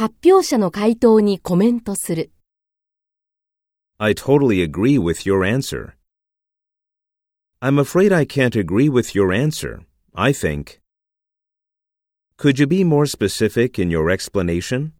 発表者の回答にコメントする。I I totally agree with your answer. I'm afraid I can't agree with your answer. I think. Could you be more specific in your explanation?